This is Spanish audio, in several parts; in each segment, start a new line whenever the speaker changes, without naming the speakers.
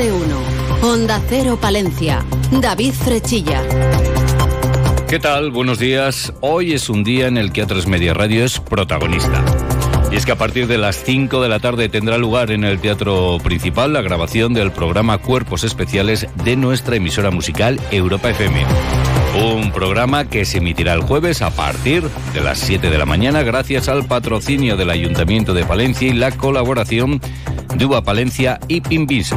de uno. Onda Cero Palencia. David Frechilla.
¿Qué tal? Buenos días. Hoy es un día en el que A3 Media Radio es protagonista. Y es que a partir de las 5 de la tarde tendrá lugar en el Teatro Principal la grabación del programa Cuerpos Especiales de nuestra emisora musical Europa FM. Un programa que se emitirá el jueves a partir de las 7 de la mañana gracias al patrocinio del Ayuntamiento de Palencia y la colaboración de Uva Palencia y Pimbis.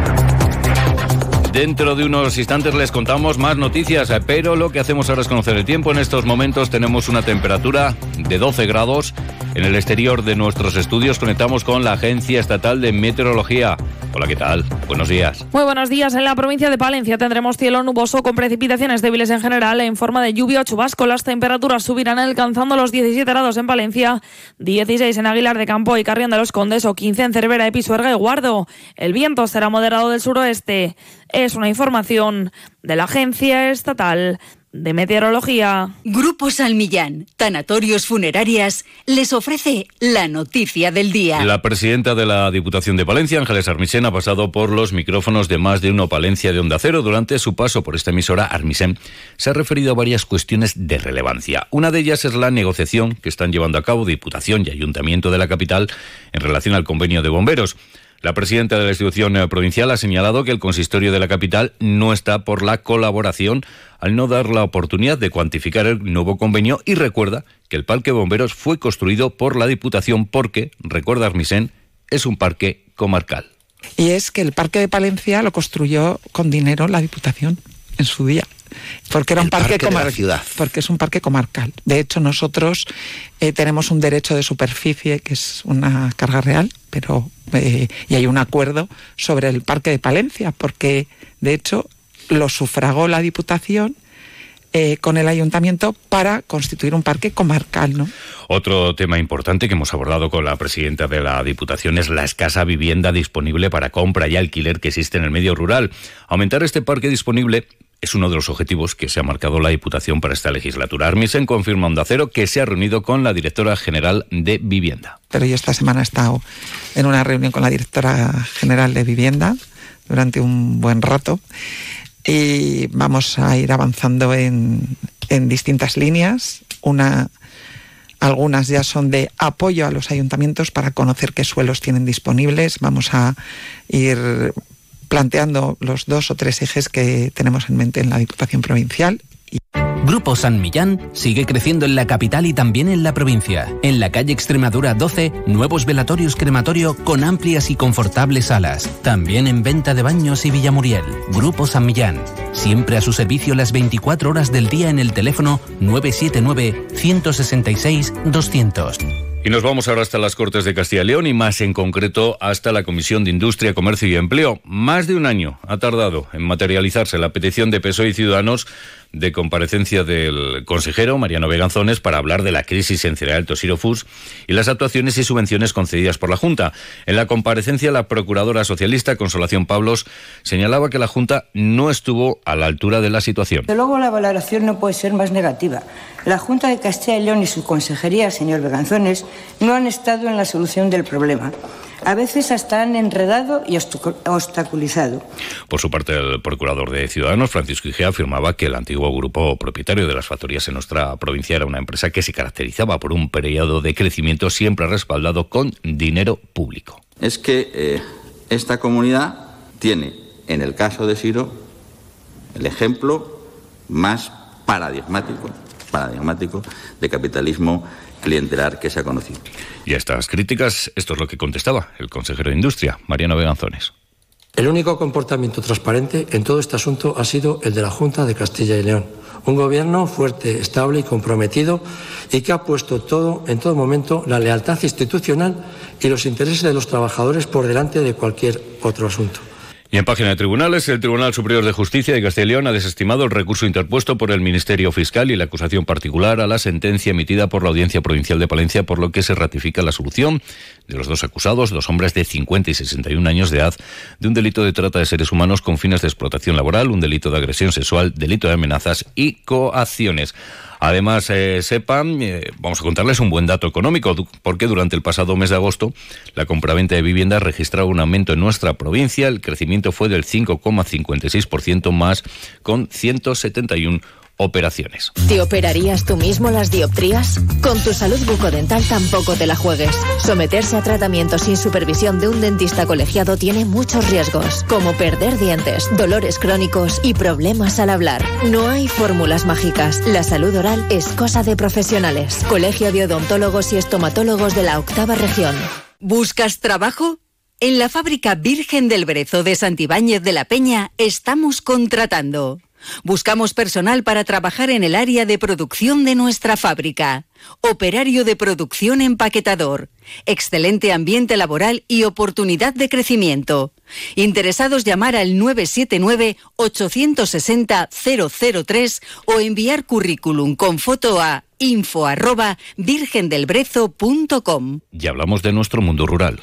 Dentro de unos instantes les contamos más noticias, pero lo que hacemos ahora es conocer el tiempo. En estos momentos tenemos una temperatura de 12 grados. En el exterior de nuestros estudios conectamos con la Agencia Estatal de Meteorología. Hola, ¿qué tal? Buenos días.
Muy buenos días. En la provincia de Palencia tendremos cielo nuboso con precipitaciones débiles en general en forma de lluvia o chubasco. Las temperaturas subirán alcanzando los 17 grados en Palencia, 16 en Aguilar de Campo y Carrión de los Condes o 15 en Cervera, Episuerga y Guardo. El viento será moderado del suroeste. Es una información de la Agencia Estatal de Meteorología.
Grupo Salmillán, Tanatorios Funerarias, les ofrece la noticia del día.
La presidenta de la Diputación de Palencia, Ángeles Armisen, ha pasado por los micrófonos de más de uno Palencia de Onda Cero. Durante su paso por esta emisora, Armisen se ha referido a varias cuestiones de relevancia. Una de ellas es la negociación que están llevando a cabo Diputación y Ayuntamiento de la capital en relación al convenio de bomberos. La presidenta de la institución eh, provincial ha señalado que el consistorio de la capital no está por la colaboración al no dar la oportunidad de cuantificar el nuevo convenio y recuerda que el parque bomberos fue construido por la Diputación porque, recuerda Armisen, es un parque comarcal.
Y es que el parque de Palencia lo construyó con dinero la Diputación en su día porque era un parque,
comarcal.
Porque es un parque comarcal. De hecho, nosotros eh, tenemos un derecho de superficie que es una carga real, pero eh, y hay un acuerdo sobre el parque de Palencia, porque de hecho lo sufragó la Diputación eh, con el ayuntamiento para constituir un parque comarcal, ¿no?
Otro tema importante que hemos abordado con la presidenta de la Diputación es la escasa vivienda disponible para compra y alquiler que existe en el medio rural. Aumentar este parque disponible es uno de los objetivos que se ha marcado la Diputación para esta legislatura. Armisen confirma Onda Cero que se ha reunido con la directora general de Vivienda.
Pero yo esta semana he estado en una reunión con la directora general de Vivienda durante un buen rato y vamos a ir avanzando en, en distintas líneas. Una, algunas ya son de apoyo a los ayuntamientos para conocer qué suelos tienen disponibles. Vamos a ir planteando los dos o tres ejes que tenemos en mente en la Diputación Provincial.
Grupo San Millán sigue creciendo en la capital y también en la provincia. En la calle Extremadura 12, nuevos velatorios crematorio con amplias y confortables salas. También en venta de baños y Villamuriel. Grupo San Millán. Siempre a su servicio las 24 horas del día en el teléfono 979 166 200.
Y nos vamos ahora hasta las Cortes de Castilla y León y más en concreto hasta la Comisión de Industria, Comercio y Empleo. Más de un año ha tardado en materializarse la petición de PSOE y Ciudadanos de comparecencia del consejero Mariano Veganzones para hablar de la crisis en Cereal Tosiro Foods y las actuaciones y subvenciones concedidas por la Junta. En la comparecencia, la procuradora socialista Consolación Pablos señalaba que la Junta no estuvo a la altura de la situación.
De luego, la valoración no puede ser más negativa. La Junta de Castilla y León y su consejería, señor Veganzones, no han estado en la solución del problema a veces hasta han enredado y obstaculizado.
Por su parte, el procurador de Ciudadanos, Francisco Igea, afirmaba que el antiguo grupo propietario de las factorías en nuestra provincia era una empresa que se caracterizaba por un periodo de crecimiento siempre respaldado con dinero público.
Es que eh, esta comunidad tiene, en el caso de Siro, el ejemplo más paradigmático, paradigmático de capitalismo clientelar que se ha conocido.
Y a estas críticas, esto es lo que contestaba el consejero de Industria, Mariano Veganzones.
El único comportamiento transparente en todo este asunto ha sido el de la Junta de Castilla y León. Un gobierno fuerte, estable y comprometido y que ha puesto todo, en todo momento, la lealtad institucional y los intereses de los trabajadores por delante de cualquier otro asunto.
Y en página de tribunales, el Tribunal Superior de Justicia de Castilla y León ha desestimado el recurso interpuesto por el Ministerio Fiscal y la acusación particular a la sentencia emitida por la Audiencia Provincial de Palencia, por lo que se ratifica la solución de los dos acusados, dos hombres de 50 y 61 años de edad, de un delito de trata de seres humanos con fines de explotación laboral, un delito de agresión sexual, delito de amenazas y coacciones. Además, eh, sepan, eh, vamos a contarles un buen dato económico, porque durante el pasado mes de agosto la compraventa de viviendas registró un aumento en nuestra provincia. El crecimiento fue del 5,56% más, con 171 operaciones.
¿Te operarías tú mismo las dioptrías? Con tu salud bucodental tampoco te la juegues. Someterse a tratamiento sin supervisión de un dentista colegiado tiene muchos riesgos, como perder dientes, dolores crónicos y problemas al hablar. No hay fórmulas mágicas. La salud oral es cosa de profesionales. Colegio de Odontólogos y Estomatólogos de la Octava Región.
¿Buscas trabajo? En la fábrica Virgen del Brezo de Santibáñez de la Peña estamos contratando. Buscamos personal para trabajar en el área de producción de nuestra fábrica. Operario de producción empaquetador. Excelente ambiente laboral y oportunidad de crecimiento. Interesados llamar al 979-860-003 o enviar currículum con foto a info arroba virgendelbrezo.com.
Y hablamos de nuestro mundo rural.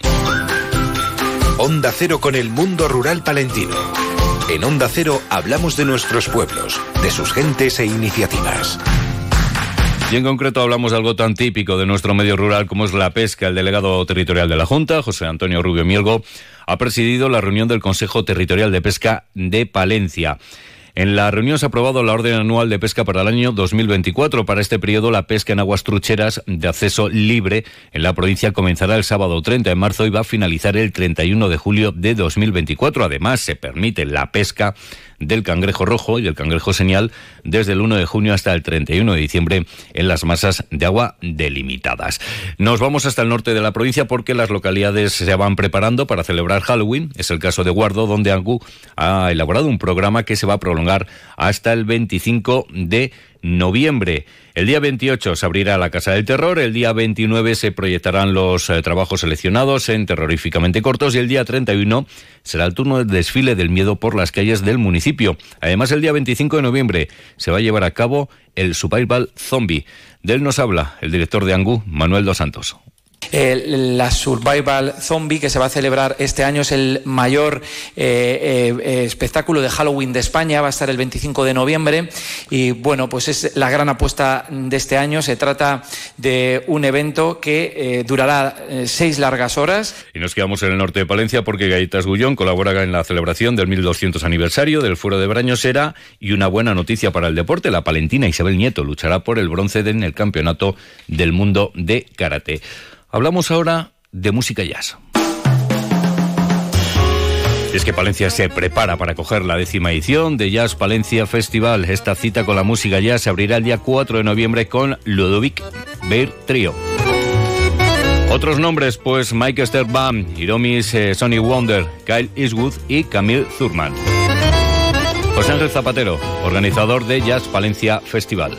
Onda Cero con el mundo rural palentino. En Onda Cero hablamos de nuestros pueblos, de sus gentes e iniciativas.
Y en concreto hablamos de algo tan típico de nuestro medio rural como es la pesca. El delegado territorial de la Junta, José Antonio Rubio Mielgo, ha presidido la reunión del Consejo Territorial de Pesca de Palencia. En la reunión se ha aprobado la orden anual de pesca para el año 2024. Para este periodo, la pesca en aguas trucheras de acceso libre en la provincia comenzará el sábado 30 de marzo y va a finalizar el 31 de julio de 2024. Además, se permite la pesca del cangrejo rojo y del cangrejo señal desde el 1 de junio hasta el 31 de diciembre en las masas de agua delimitadas. Nos vamos hasta el norte de la provincia porque las localidades se van preparando para celebrar Halloween. Es el caso de Guardo, donde Angu ha elaborado un programa que se va a prolongar hasta el 25 de noviembre. El día 28 se abrirá la Casa del Terror, el día 29 se proyectarán los eh, trabajos seleccionados en terroríficamente cortos y el día 31 será el turno del desfile del miedo por las calles del municipio. Además, el día 25 de noviembre se va a llevar a cabo el Survival Zombie. De él nos habla el director de Angú, Manuel Dos Santos.
La Survival Zombie que se va a celebrar este año es el mayor eh, eh, espectáculo de Halloween de España, va a estar el 25 de noviembre y bueno, pues es la gran apuesta de este año. Se trata de un evento que eh, durará seis largas horas.
Y nos quedamos en el norte de Palencia porque Gaitas Gullón colabora en la celebración del 1200 aniversario del Fuero de Brañosera y una buena noticia para el deporte. La palentina Isabel Nieto luchará por el bronce en el Campeonato del Mundo de Karate. Hablamos ahora de música jazz. Es que Palencia se prepara para coger la décima edición de Jazz Palencia Festival. Esta cita con la música jazz se abrirá el día 4 de noviembre con Ludovic Bear Trio. Otros nombres, pues Mike Sterbaum, Hiromis eh, Sonny Wonder, Kyle Eastwood y Camille Zurman. José Ángel Zapatero, organizador de Jazz Palencia Festival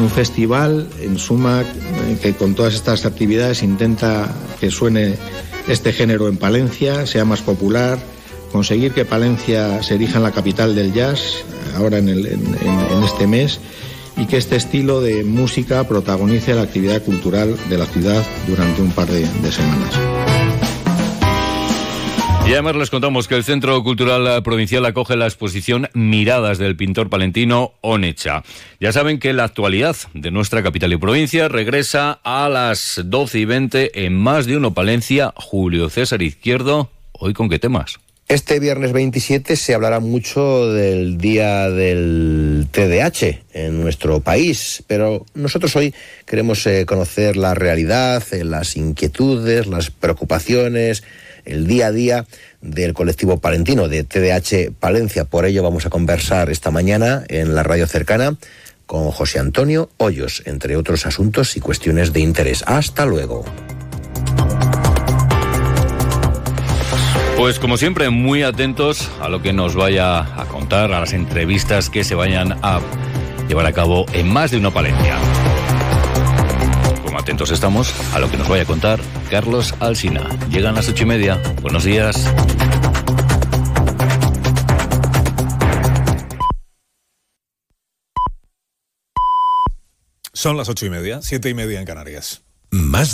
un festival, en suma, que con todas estas actividades intenta que suene este género en Palencia, sea más popular, conseguir que Palencia se erija en la capital del jazz, ahora en, este mes, y que este estilo de música protagonice la actividad cultural de la ciudad durante un par de semanas.
Y además les contamos que el Centro Cultural Provincial acoge la exposición Miradas del pintor palentino Onecha. Ya saben que la actualidad de nuestra capital y provincia regresa a las 12 y 20 en Más de Uno Palencia. Julio César Izquierdo, ¿hoy con qué temas?
Este viernes 27 se hablará mucho del día del TDAH en nuestro país, pero nosotros hoy queremos eh, conocer la realidad, eh, las inquietudes, las preocupaciones, el día a día del colectivo palentino de TDH Palencia. Por ello vamos a conversar esta mañana en la radio cercana con José Antonio Hoyos, entre otros asuntos y cuestiones de interés. Hasta luego.
Pues como siempre, muy atentos a lo que nos vaya a contar, a las entrevistas que se vayan a llevar a cabo en más de una Palencia. Atentos estamos a lo que nos vaya a contar Carlos Alsina. Llegan las ocho y media. Buenos días.
Son las ocho y media, siete y media en Canarias.
Más